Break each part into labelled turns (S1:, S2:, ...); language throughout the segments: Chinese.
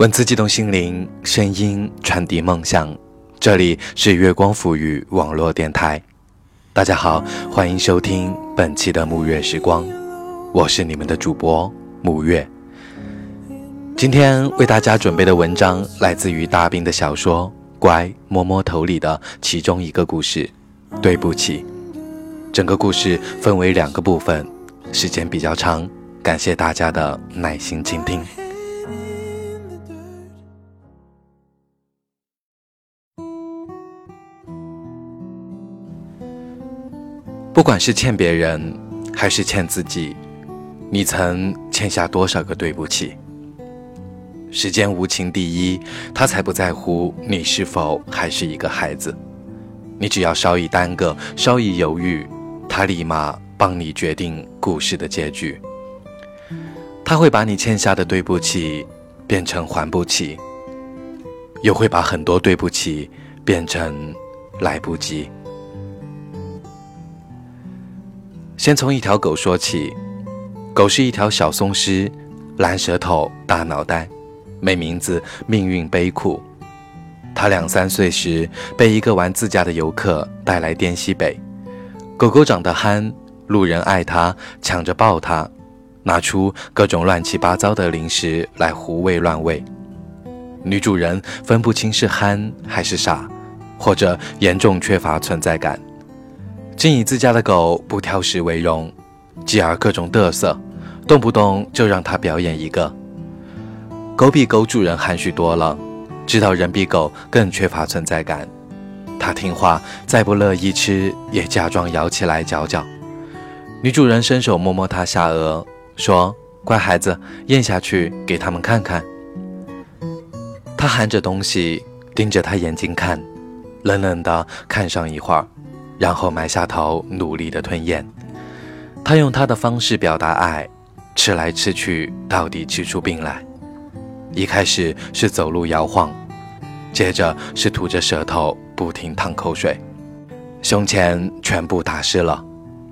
S1: 文字激动心灵，声音传递梦想。这里是月光抚语网络电台。大家好，欢迎收听本期的沐月时光，我是你们的主播沐月。今天为大家准备的文章来自于大兵的小说《乖摸摸头》里的其中一个故事。对不起，整个故事分为两个部分，时间比较长，感谢大家的耐心倾听。不管是欠别人，还是欠自己，你曾欠下多少个对不起？时间无情第一，他才不在乎你是否还是一个孩子。你只要稍一耽搁，稍一犹豫，他立马帮你决定故事的结局。他会把你欠下的对不起变成还不起，又会把很多对不起变成来不及。先从一条狗说起，狗是一条小松狮，蓝舌头，大脑袋，没名字，命运悲苦。它两三岁时被一个玩自驾的游客带来滇西北。狗狗长得憨，路人爱它，抢着抱它，拿出各种乱七八糟的零食来胡喂乱喂。女主人分不清是憨还是傻，或者严重缺乏存在感。竟以自家的狗不挑食为荣，继而各种嘚瑟，动不动就让它表演一个。狗比狗主人含蓄多了，知道人比狗更缺乏存在感。它听话，再不乐意吃，也假装咬起来嚼嚼。女主人伸手摸摸它下颚，说：“乖孩子，咽下去，给他们看看。”它含着东西，盯着他眼睛看，冷冷的看上一会儿。然后埋下头，努力的吞咽。他用他的方式表达爱，吃来吃去，到底吃出病来。一开始是走路摇晃，接着是吐着舌头，不停淌口水，胸前全部打湿了，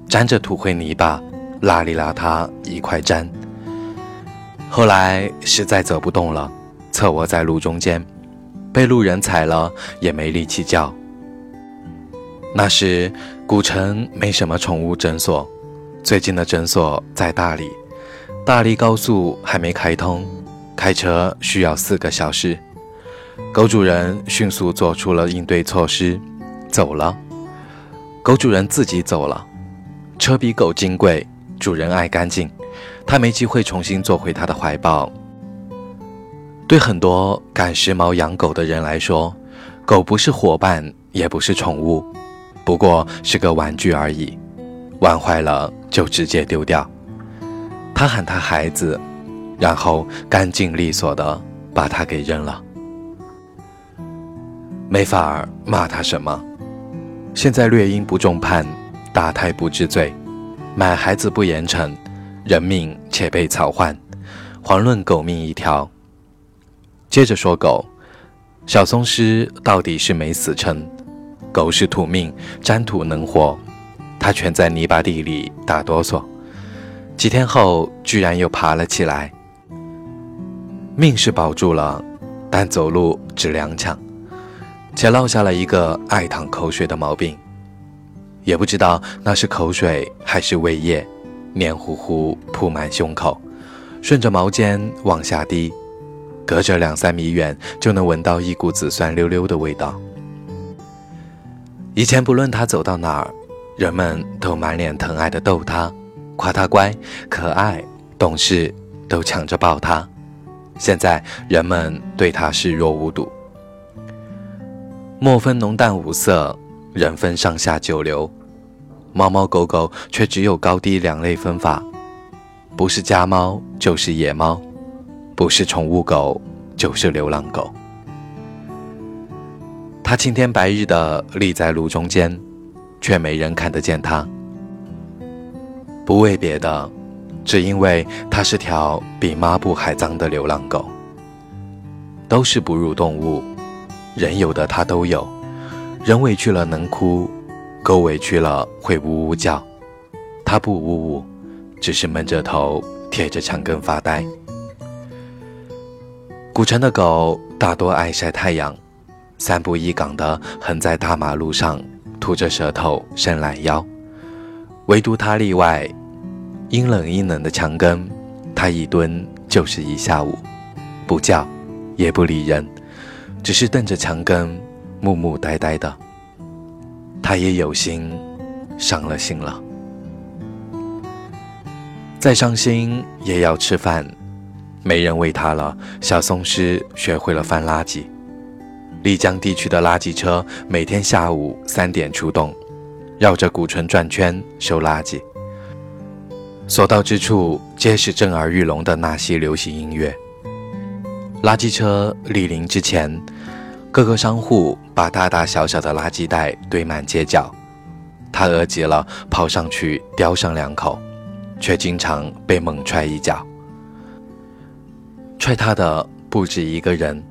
S1: 沾着土灰泥巴，邋里邋遢一块粘。后来实在走不动了，侧卧在路中间，被路人踩了也没力气叫。那时，古城没什么宠物诊所，最近的诊所在大理。大理高速还没开通，开车需要四个小时。狗主人迅速做出了应对措施，走了。狗主人自己走了。车比狗金贵，主人爱干净，他没机会重新坐回他的怀抱。对很多赶时髦养狗的人来说，狗不是伙伴，也不是宠物。不过是个玩具而已，玩坏了就直接丢掉。他喊他孩子，然后干净利索的把他给扔了。没法儿骂他什么。现在略因不重判，打胎不治罪，买孩子不严惩，人命且被草换，遑论狗命一条。接着说狗，小松狮到底是没死成。狗是土命，沾土能活，它蜷在泥巴地里打哆嗦，几天后居然又爬了起来。命是保住了，但走路只踉跄，且落下了一个爱淌口水的毛病，也不知道那是口水还是胃液，黏糊糊铺满胸口，顺着毛尖往下滴，隔着两三米远就能闻到一股子酸溜溜的味道。以前不论他走到哪儿，人们都满脸疼爱的逗他，夸他乖、可爱、懂事，都抢着抱他。现在人们对他视若无睹。墨分浓淡五色，人分上下九流，猫猫狗狗却只有高低两类分法，不是家猫就是野猫，不是宠物狗就是流浪狗。他青天白日的立在路中间，却没人看得见他。不为别的，只因为他是条比抹布还脏的流浪狗。都是哺乳动物，人有的他都有。人委屈了能哭，狗委屈了会呜呜叫。他不呜呜，只是闷着头贴着墙根发呆。古城的狗大多爱晒太阳，三步一岗的横在大马路上，吐着舌头伸懒腰。唯独他例外，阴冷阴冷的墙根，他一蹲就是一下午，不叫，也不理人，只是瞪着墙根，木木呆呆的。他也有心，伤了心了。再伤心也要吃饭。没人喂他了。小松狮学会了翻垃圾。丽江地区的垃圾车每天下午三点出动，绕着古城转圈收垃圾。所到之处皆是震耳欲聋的纳西流行音乐。垃圾车莅临之前，各个商户把大大小小的垃圾袋堆满街角。他饿极了，跑上去叼上两口，却经常被猛踹一脚。踹他的不止一个人，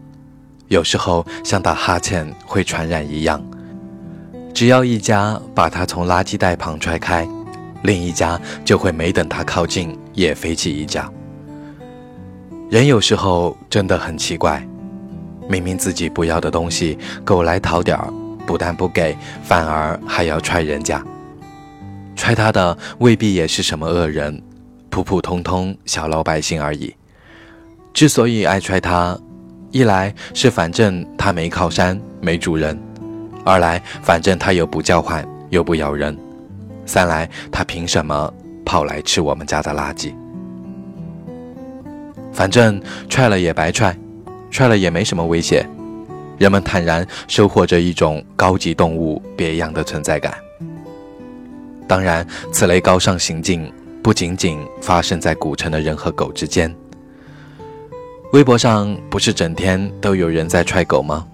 S1: 有时候像打哈欠会传染一样，只要一家把他从垃圾袋旁踹开，另一家就会没等他靠近也飞起一脚。人有时候真的很奇怪，明明自己不要的东西，狗来讨点儿，不但不给，反而还要踹人家。踹他的未必也是什么恶人，普普通通小老百姓而已。之所以爱踹他，一来是反正它没靠山没主人，二来反正它又不叫唤又不咬人，三来它凭什么跑来吃我们家的垃圾？反正踹了也白踹，踹了也没什么威胁，人们坦然收获着一种高级动物别样的存在感。当然，此类高尚行径不仅仅发生在古城的人和狗之间。微博上不是整天都有人在踹狗吗？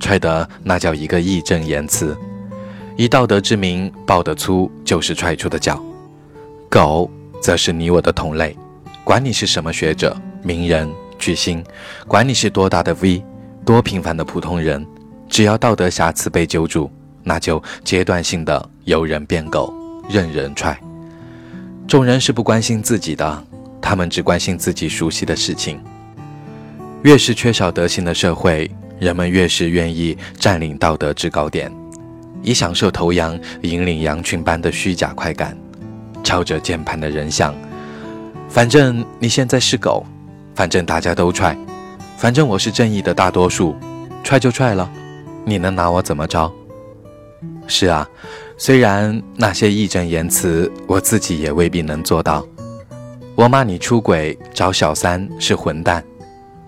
S1: 踹的那叫一个义正言辞，以道德之名抱得粗就是踹出的脚。狗则是你我的同类，管你是什么学者、名人、巨星，管你是多大的 V，多平凡的普通人，只要道德瑕疵被揪住，那就阶段性的由人变狗，任人踹。众人是不关心自己的，他们只关心自己熟悉的事情。越是缺少德行的社会，人们越是愿意占领道德制高点，以享受头羊引领羊群般的虚假快感，敲着键盘的人想：反正你现在是狗，反正大家都踹，反正我是正义的大多数，踹就踹了，你能拿我怎么着？是啊，虽然那些义正言辞，我自己也未必能做到。我骂你出轨找小三是混蛋。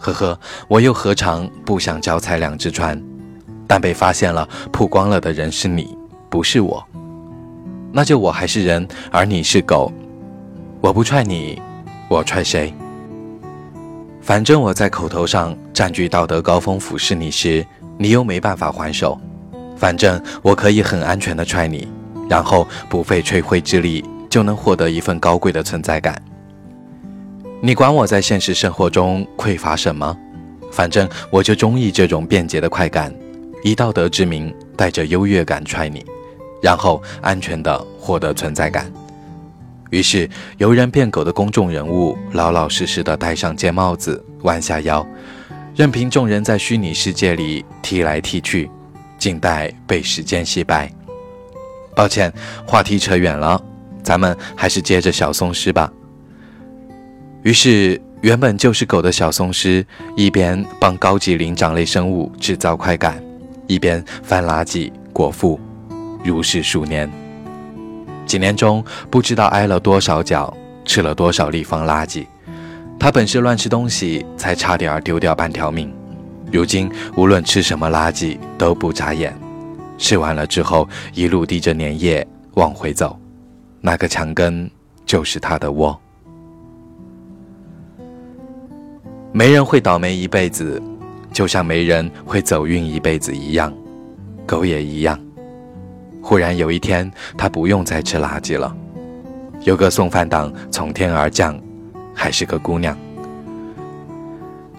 S1: 呵呵，我又何尝不想脚踩两只船？但被发现了、曝光了的人是你，不是我。那就我还是人，而你是狗。我不踹你，我踹谁？反正我在口头上占据道德高峰俯视你时，你又没办法还手。反正我可以很安全的踹你，然后不费吹灰之力就能获得一份高贵的存在感。你管我在现实生活中匮乏什么？反正我就中意这种便捷的快感，以道德之名带着优越感踹你，然后安全的获得存在感。于是，由人变狗的公众人物老老实实的戴上尖帽子，弯下腰，任凭众人在虚拟世界里踢来踢去，静待被时间洗白。抱歉，话题扯远了，咱们还是接着小松狮吧。于是，原本就是狗的小松狮，一边帮高级灵长类生物制造快感，一边翻垃圾果腹，如是数年。几年中，不知道挨了多少脚，吃了多少立方垃圾。它本是乱吃东西，才差点丢掉半条命。如今，无论吃什么垃圾都不眨眼，吃完了之后，一路滴着粘液往回走，那个墙根就是它的窝。没人会倒霉一辈子，就像没人会走运一辈子一样，狗也一样。忽然有一天，它不用再吃垃圾了。有个送饭党从天而降，还是个姑娘。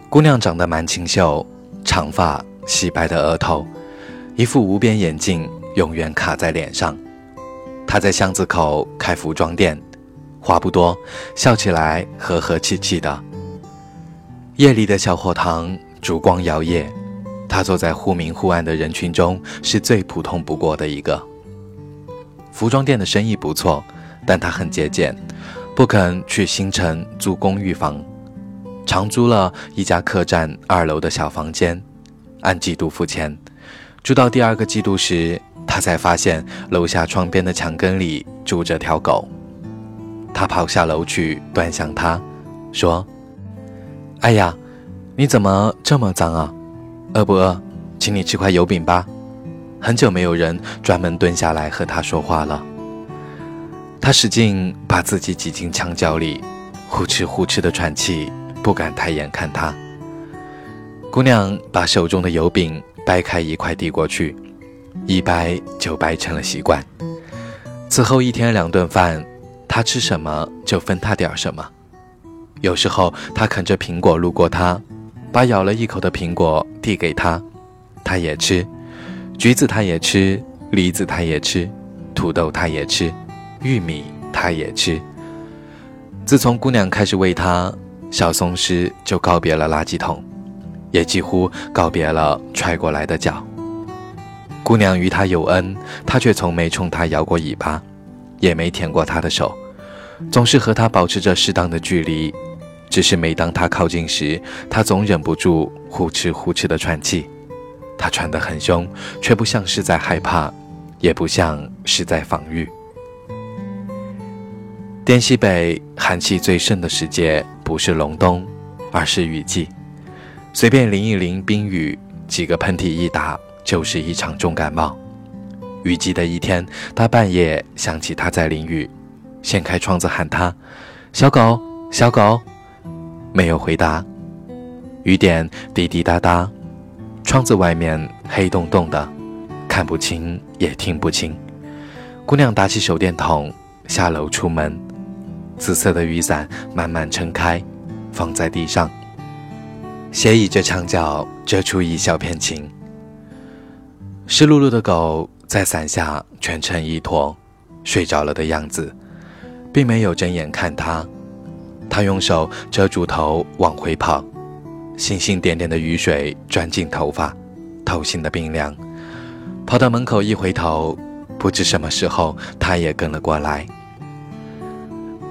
S1: 姑娘长得蛮清秀，长发，细白的额头，一副无边眼镜永远卡在脸上。她在巷子口开服装店，话不多，笑起来和和气气的。夜里的小火塘，烛光摇曳，他坐在忽明忽暗的人群中，是最普通不过的一个。服装店的生意不错，但他很节俭，不肯去新城租公寓房，长租了一家客栈二楼的小房间，按季度付钱。住到第二个季度时，他才发现楼下窗边的墙根里住着条狗。他跑下楼去端详它，说。哎呀，你怎么这么脏啊？饿不饿？请你吃块油饼吧。很久没有人专门蹲下来和他说话了。他使劲把自己挤进墙角里，呼哧呼哧的喘气，不敢抬眼看他。姑娘把手中的油饼掰开一块递过去，一掰就掰成了习惯。此后一天两顿饭，他吃什么就分他点什么。有时候，他啃着苹果路过他，把咬了一口的苹果递给他，他也吃；橘子他也吃，梨子他也吃，土豆他也吃，玉米他也吃。自从姑娘开始喂他，小松狮就告别了垃圾桶，也几乎告别了踹过来的脚。姑娘与他有恩，他却从没冲她摇过尾巴，也没舔过她的手，总是和她保持着适当的距离。只是每当他靠近时，他总忍不住呼哧呼哧的喘气。他喘得很凶，却不像是在害怕，也不像是在防御。滇西北寒气最盛的时节，不是隆冬，而是雨季。随便淋一淋冰雨，几个喷嚏一打，就是一场重感冒。雨季的一天，他半夜想起他在淋雨，掀开窗子喊他：“小狗，小狗。”没有回答，雨点滴滴答答，窗子外面黑洞洞的，看不清也听不清。姑娘打起手电筒，下楼出门，紫色的雨伞慢慢撑开，放在地上，斜倚着墙角遮出一小片晴。湿漉漉的狗在伞下蜷成一坨，睡着了的样子，并没有睁眼看他。他用手遮住头，往回跑，星星点点的雨水钻进头发，透心的冰凉。跑到门口一回头，不知什么时候，他也跟了过来，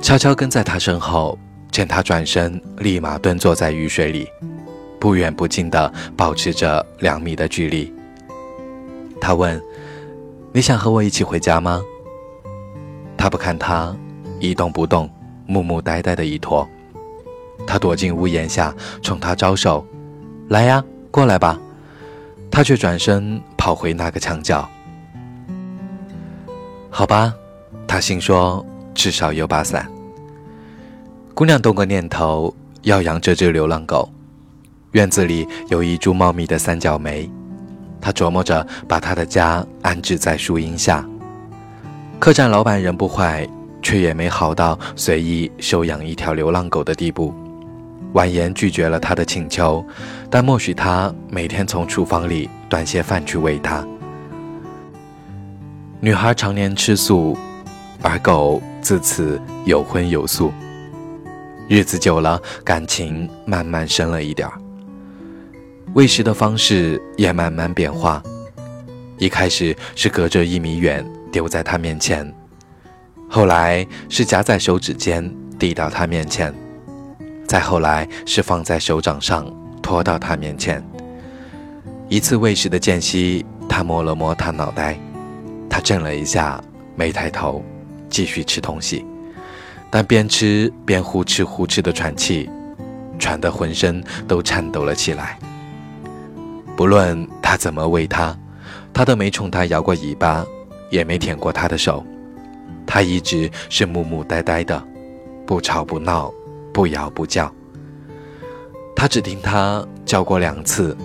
S1: 悄悄跟在他身后。见他转身，立马蹲坐在雨水里，不远不近的保持着两米的距离。他问：“你想和我一起回家吗？”他不看他，一动不动。木木呆呆的一坨，他躲进屋檐下，冲他招手：“来呀，过来吧。”他却转身跑回那个墙角。好吧，他心说：“至少有把伞。”姑娘动个念头，要养这只流浪狗。院子里有一株茂密的三角梅，她琢磨着把他的家安置在树荫下。客栈老板人不坏。却也没好到随意收养一条流浪狗的地步，婉言拒绝了他的请求，但默许他每天从厨房里端些饭去喂它。女孩常年吃素，而狗自此有荤有素，日子久了，感情慢慢深了一点儿，喂食的方式也慢慢变化，一开始是隔着一米远丢在他面前。后来是夹在手指间递到他面前，再后来是放在手掌上拖到他面前。一次喂食的间隙，他摸了摸他脑袋，他震了一下，没抬头，继续吃东西，但边吃边呼哧呼哧的喘气，喘得浑身都颤抖了起来。不论他怎么喂他，他都没冲他摇过尾巴，也没舔过他的手。他一直是木木呆呆的，不吵不闹，不摇不叫。他只听他叫过两次，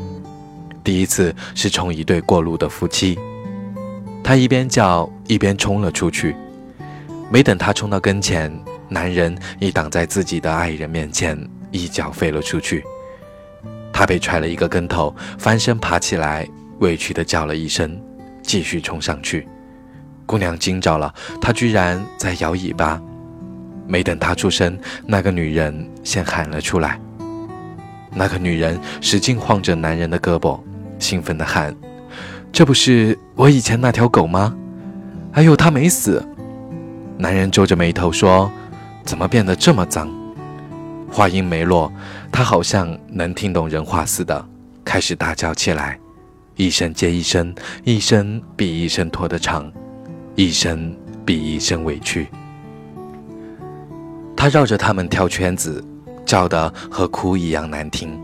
S1: 第一次是冲一对过路的夫妻，他一边叫一边冲了出去。没等他冲到跟前，男人已挡在自己的爱人面前，一脚飞了出去。他被踹了一个跟头，翻身爬起来，委屈地叫了一声，继续冲上去。姑娘惊着了，他居然在摇尾巴。没等他出声，那个女人先喊了出来：“那个女人使劲晃着男人的胳膊，兴奋地喊：“这不是我以前那条狗吗？哎呦，它没死！”男人皱着眉头说：“怎么变得这么脏？”话音没落，他好像能听懂人话似的，开始大叫起来，一声接一声，一声比一声拖得长，一声比一声委屈。他绕着他们跳圈子，叫得和哭一样难听。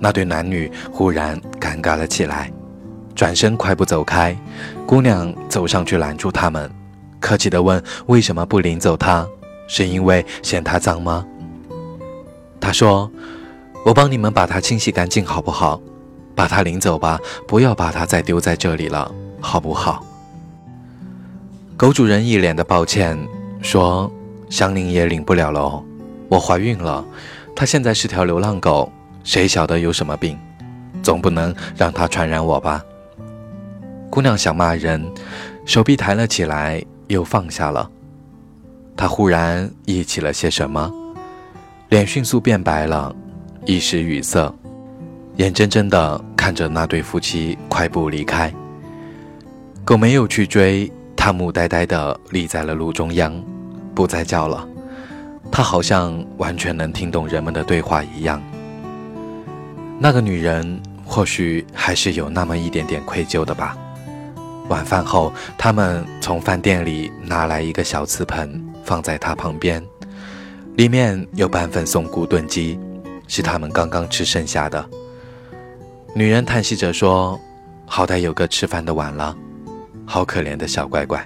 S1: 那对男女忽然尴尬了起来，转身快步走开。姑娘走上去拦住他们，客气地问：“为什么不领走他？是因为嫌他脏吗？”他说：“我帮你们把它清洗干净，好不好？把它领走吧，不要把它再丢在这里了，好不好？”狗主人一脸的抱歉说。香菱也领不了了哦，我怀孕了，它现在是条流浪狗，谁晓得有什么病，总不能让它传染我吧？姑娘想骂人，手臂抬了起来，又放下了。她忽然忆起了些什么，脸迅速变白了，一时语塞，眼睁睁地看着那对夫妻快步离开。狗没有去追，它木呆呆地立在了路中央。不再叫了，他好像完全能听懂人们的对话一样。那个女人或许还是有那么一点点愧疚的吧。晚饭后，他们从饭店里拿来一个小瓷盆，放在他旁边，里面有半份松骨炖鸡，是他们刚刚吃剩下的。女人叹息着说：“好歹有个吃饭的碗了，好可怜的小乖乖。”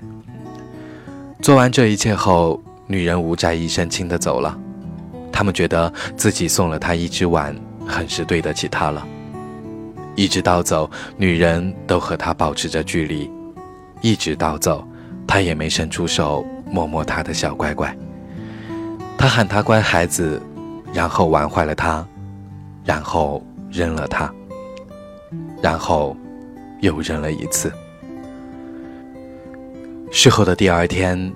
S1: 做完这一切后，女人无债一身轻的走了。他们觉得自己送了她一只碗，很是对得起她了。一直到走，女人都和他保持着距离。一直到走，他也没伸出手摸摸她的小乖乖。他喊她乖孩子，然后玩坏了她，然后扔了她，然后又扔了一次。事后的第二天，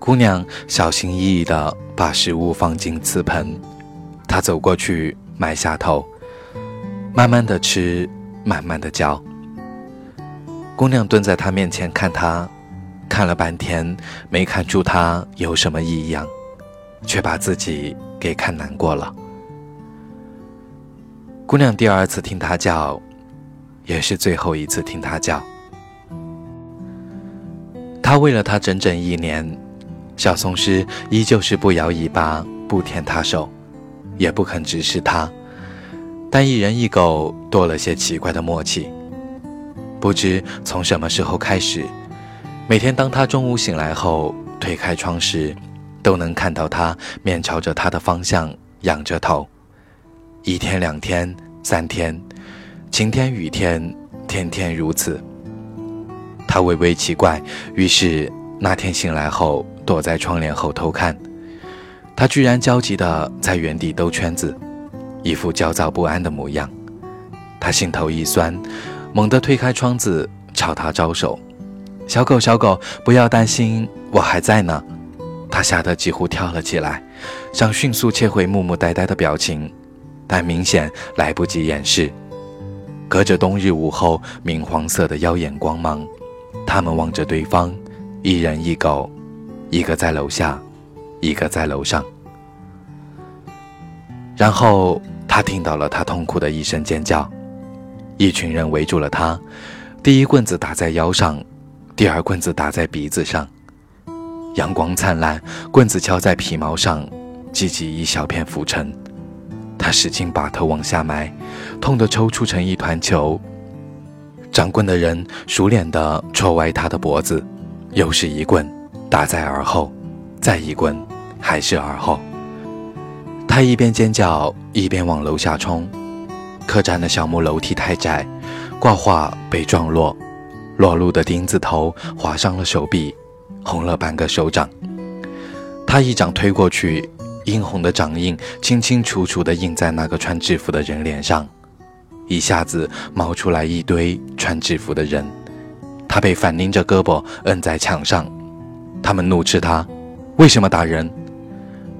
S1: 姑娘小心翼翼地把食物放进瓷盆，她走过去埋下头，慢慢地吃，慢慢地嚼。姑娘蹲在她面前看她，看了半天没看出她有什么异样，却把自己给看难过了。姑娘第二次听他叫，也是最后一次听他叫。他喂了他整整一年，小松狮依旧是不摇尾巴，不舔他手，也不肯直视他。但一人一狗多了些奇怪的默契。不知从什么时候开始，每天当他中午醒来后推开窗时，都能看到他面朝着他的方向，仰着头。一天、两天、三天，晴天、雨天，天天如此。他微微奇怪，于是那天醒来后，躲在窗帘后偷看。他居然焦急地在原地兜圈子，一副焦躁不安的模样。他心头一酸，猛地推开窗子，朝他招手：“小狗，小狗，不要担心，我还在呢。”他吓得几乎跳了起来，想迅速切回木木呆呆的表情，但明显来不及掩饰。隔着冬日午后明黄色的耀眼光芒。他们望着对方，一人一狗，一个在楼下，一个在楼上。然后他听到了他痛苦的一声尖叫，一群人围住了他，第一棍子打在腰上，第二棍子打在鼻子上。阳光灿烂，棍子敲在皮毛上，激起一小片浮尘。他使劲把头往下埋，痛得抽搐成一团球。掌棍的人熟练地戳歪他的脖子，又是一棍打在耳后，再一棍，还是耳后。他一边尖叫一边往楼下冲。客栈的小木楼梯太窄，挂画被撞落，裸露的钉子头划伤了手臂，红了半个手掌。他一掌推过去，殷红的掌印清清楚楚地印在那个穿制服的人脸上。一下子冒出来一堆穿制服的人，他被反拧着胳膊摁在墙上，他们怒斥他：“为什么打人？”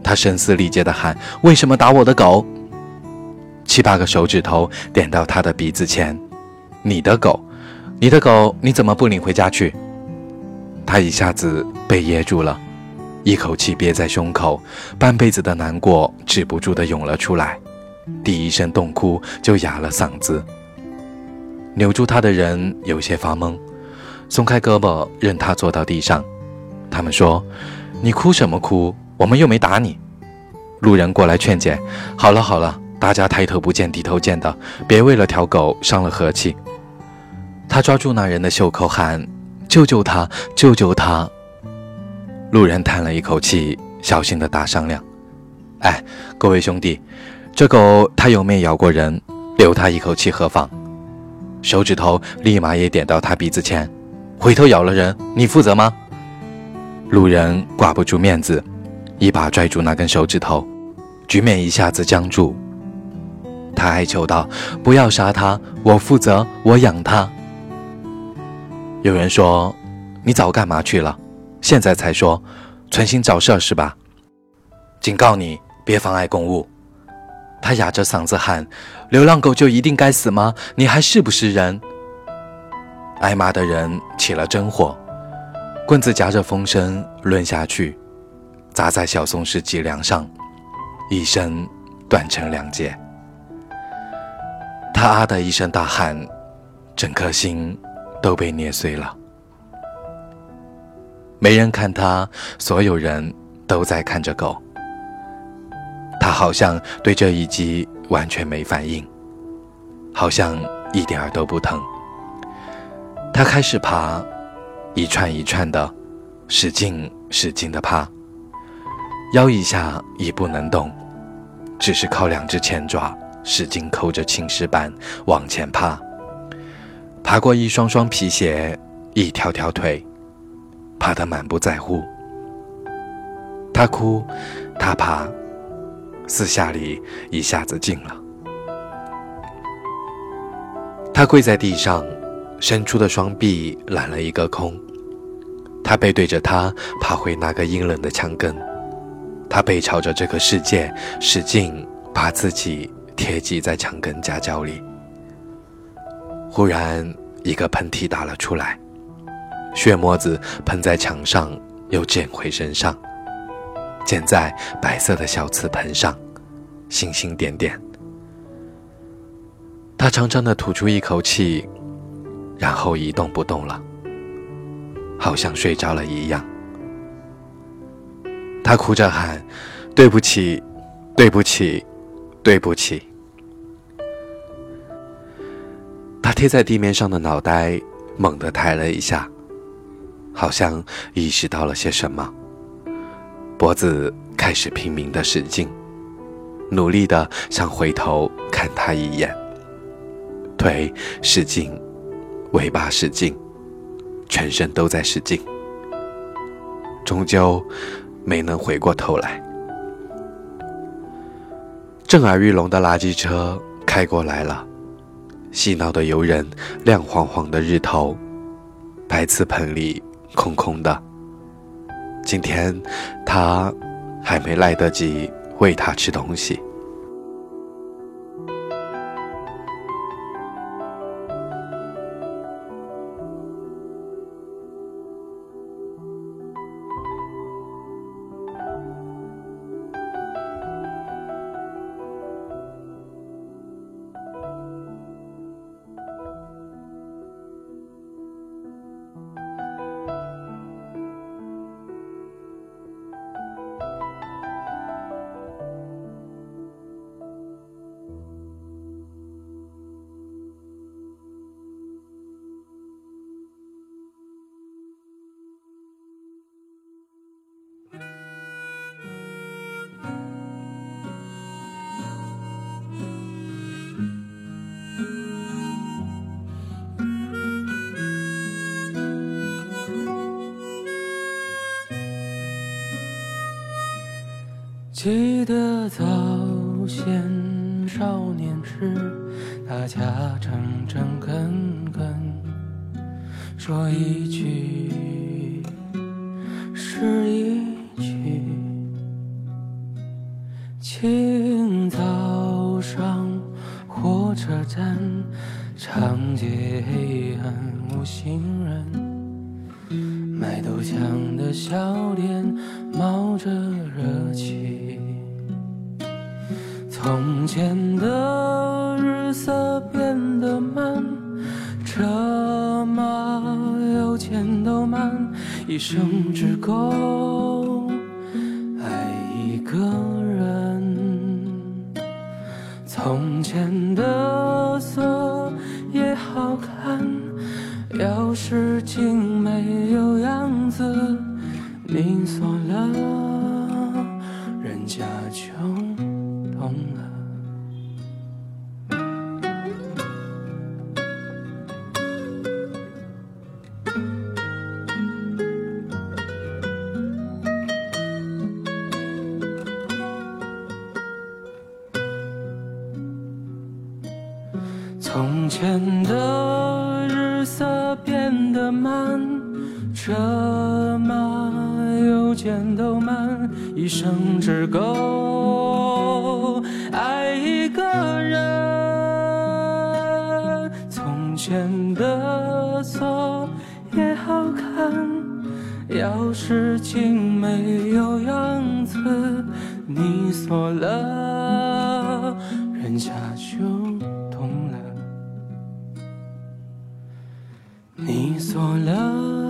S1: 他声嘶力竭地喊：“为什么打我的狗？”七八个手指头点到他的鼻子前。你的狗，你的狗，你怎么不领回家去？他一下子被噎住了，一口气憋在胸口，半辈子的难过止不住的涌了出来，第一声痛哭就哑了嗓子。扭住他的人有些发懵，松开胳膊任他坐到地上。他们说：“你哭什么哭？我们又没打你。”路人过来劝解：“好了好了，大家抬头不见低头见的，别为了条狗伤了和气。”他抓住那人的袖口喊：“救救他！救救他！”路人叹了一口气，小心的打商量：“哎，各位兄弟，这狗它有没咬过人？留它一口气何妨？”手指头立马也点到他鼻子前，回头咬了人，你负责吗？路人挂不住面子，一把拽住那根手指头，局面一下子僵住。他哀求道：“不要杀它，我负责，我养它。”有人说：“你早干嘛去了？现在才说，存心找事儿是吧？”警告你，别妨碍公务。他哑着嗓子喊：“流浪狗就一定该死吗？你还是不是人？”挨骂的人起了真火，棍子夹着风声抡下去，砸在小松狮脊梁上，一声断成两截。他啊的一声大喊，整颗心。都被捏碎了，没人看他，所有人都在看着狗。他好像对这一击完全没反应，好像一点儿都不疼。他开始爬，一串一串的，使劲使劲的爬，腰一下已不能动，只是靠两只前爪使劲抠着青石板往前爬。爬过一双双皮鞋，一条条腿，爬得满不在乎。他哭，他爬，四下里一下子静了。他跪在地上，伸出的双臂揽了一个空。他背对着他，爬回那个阴冷的墙根。他背朝着这个世界，使劲把自己贴挤在墙根夹角里。忽然，一个喷嚏打了出来，血沫子喷在墙上，又溅回身上，溅在白色的小瓷盆上，星星点点。他长长的吐出一口气，然后一动不动了，好像睡着了一样。他哭着喊：“对不起，对不起，对不起。”他贴在地面上的脑袋猛地抬了一下，好像意识到了些什么。脖子开始拼命的使劲，努力的想回头看他一眼。腿使劲，尾巴使劲，全身都在使劲，终究没能回过头来。震耳欲聋的垃圾车开过来了。嬉闹的游人，亮晃晃的日头，白瓷盆里空空的。今天他还没来得及喂他吃东西。
S2: 记得早先少年时，大家诚诚恳恳，说一句一生只够爱一个显得错也好看。钥匙精美有样子，你锁了，人家就懂了。你锁了。